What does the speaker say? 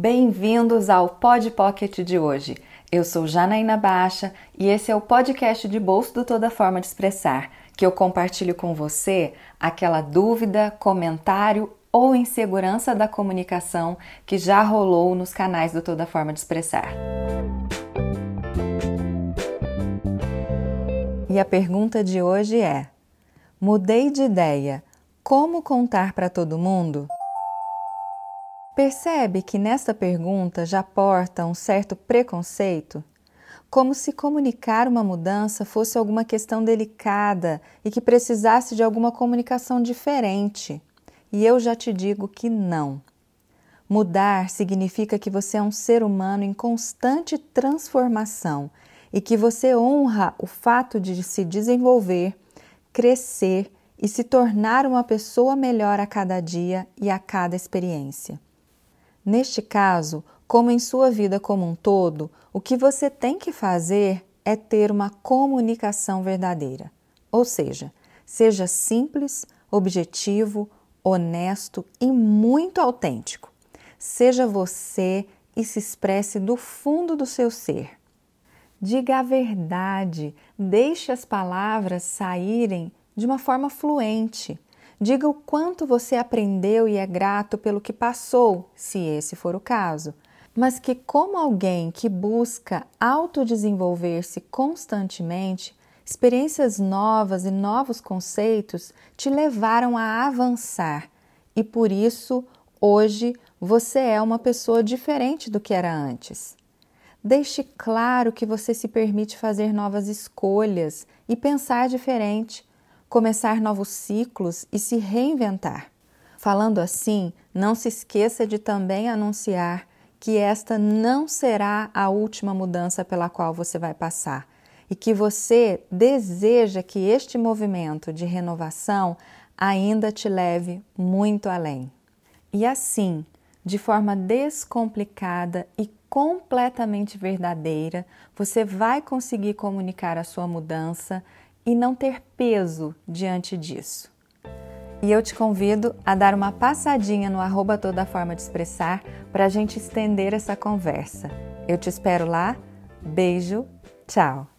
Bem-vindos ao Pod Pocket de hoje. Eu sou Janaína Baixa e esse é o podcast de bolso do Toda Forma de Expressar, que eu compartilho com você aquela dúvida, comentário ou insegurança da comunicação que já rolou nos canais do Toda Forma de Expressar. E a pergunta de hoje é: Mudei de ideia. Como contar para todo mundo? Percebe que nesta pergunta já porta um certo preconceito? Como se comunicar uma mudança fosse alguma questão delicada e que precisasse de alguma comunicação diferente. E eu já te digo que não. Mudar significa que você é um ser humano em constante transformação e que você honra o fato de se desenvolver, crescer e se tornar uma pessoa melhor a cada dia e a cada experiência. Neste caso, como em sua vida como um todo, o que você tem que fazer é ter uma comunicação verdadeira. Ou seja, seja simples, objetivo, honesto e muito autêntico. Seja você e se expresse do fundo do seu ser. Diga a verdade, deixe as palavras saírem de uma forma fluente. Diga o quanto você aprendeu e é grato pelo que passou, se esse for o caso, mas que, como alguém que busca autodesenvolver-se constantemente, experiências novas e novos conceitos te levaram a avançar. E por isso hoje você é uma pessoa diferente do que era antes. Deixe claro que você se permite fazer novas escolhas e pensar diferente começar novos ciclos e se reinventar. Falando assim, não se esqueça de também anunciar que esta não será a última mudança pela qual você vai passar e que você deseja que este movimento de renovação ainda te leve muito além. E assim, de forma descomplicada e completamente verdadeira, você vai conseguir comunicar a sua mudança e não ter peso diante disso. E eu te convido a dar uma passadinha no arroba toda forma de expressar para a gente estender essa conversa. Eu te espero lá. Beijo, tchau!